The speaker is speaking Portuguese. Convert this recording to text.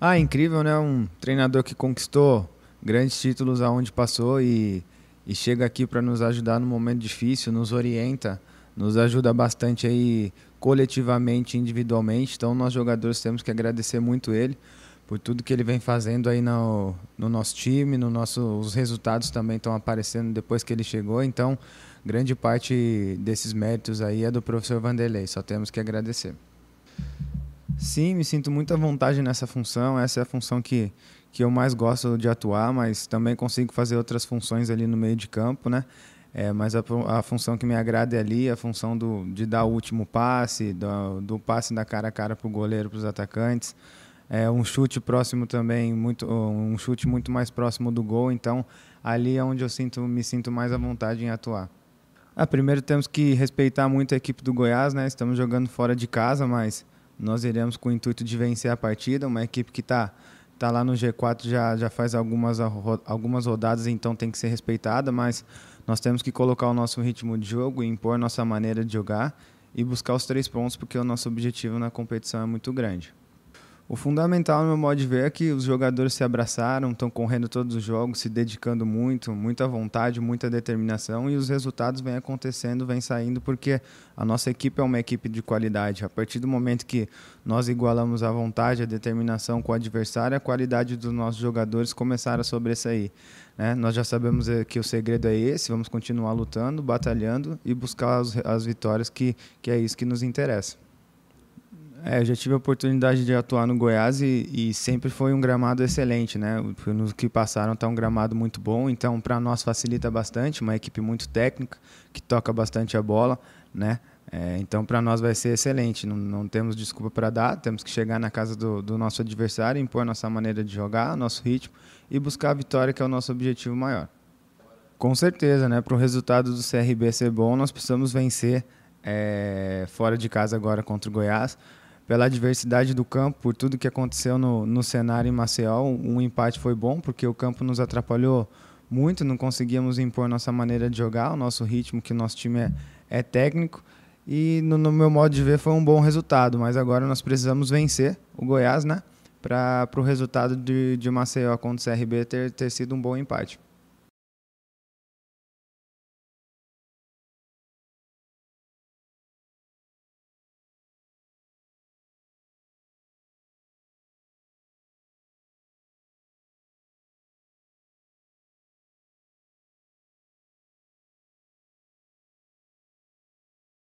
Ah, incrível, né? Um treinador que conquistou grandes títulos aonde passou e, e chega aqui para nos ajudar no momento difícil, nos orienta, nos ajuda bastante aí coletivamente, individualmente. Então, nós jogadores temos que agradecer muito ele por tudo que ele vem fazendo aí no, no nosso time, no nosso, os resultados também estão aparecendo depois que ele chegou. Então, grande parte desses méritos aí é do professor Vanderlei. Só temos que agradecer. Sim, me sinto muita vontade nessa função. Essa é a função que, que eu mais gosto de atuar, mas também consigo fazer outras funções ali no meio de campo, né? É, mas a, a, função que me agrada é ali, a função do, de dar o último passe, do, do passe da cara a cara para o goleiro, para os atacantes. É, um chute próximo também, muito, um chute muito mais próximo do gol. Então, ali é onde eu sinto, me sinto mais à vontade em atuar. Ah, primeiro temos que respeitar muito a equipe do Goiás, né? Estamos jogando fora de casa, mas nós iremos com o intuito de vencer a partida. Uma equipe que está tá lá no G4 já, já faz algumas, algumas rodadas, então tem que ser respeitada, mas nós temos que colocar o nosso ritmo de jogo, impor nossa maneira de jogar e buscar os três pontos, porque o nosso objetivo na competição é muito grande. O fundamental, no meu modo de ver, é que os jogadores se abraçaram, estão correndo todos os jogos, se dedicando muito, muita vontade, muita determinação e os resultados vêm acontecendo, vêm saindo, porque a nossa equipe é uma equipe de qualidade. A partir do momento que nós igualamos a vontade, a determinação com o adversário, a qualidade dos nossos jogadores começaram a sobressair. Né? Nós já sabemos eh, que o segredo é esse, vamos continuar lutando, batalhando e buscar as, as vitórias, que, que é isso que nos interessa. É, eu já tive a oportunidade de atuar no Goiás e, e sempre foi um gramado excelente, né? Nos que passaram está um gramado muito bom, então para nós facilita bastante, uma equipe muito técnica que toca bastante a bola, né? É, então para nós vai ser excelente, não, não temos desculpa para dar, temos que chegar na casa do, do nosso adversário, impor nossa maneira de jogar, nosso ritmo e buscar a vitória que é o nosso objetivo maior. Com certeza, né? Para o resultado do CRB ser bom, nós precisamos vencer é, fora de casa agora contra o Goiás pela diversidade do campo, por tudo que aconteceu no, no cenário em Maceió, um empate foi bom, porque o campo nos atrapalhou muito, não conseguíamos impor nossa maneira de jogar, o nosso ritmo, que o nosso time é, é técnico. E no, no, meu modo de ver foi um bom resultado, mas agora nós precisamos vencer o Goiás, né? Para o resultado de, de Maceió contra o CRB ter, ter sido um bom empate.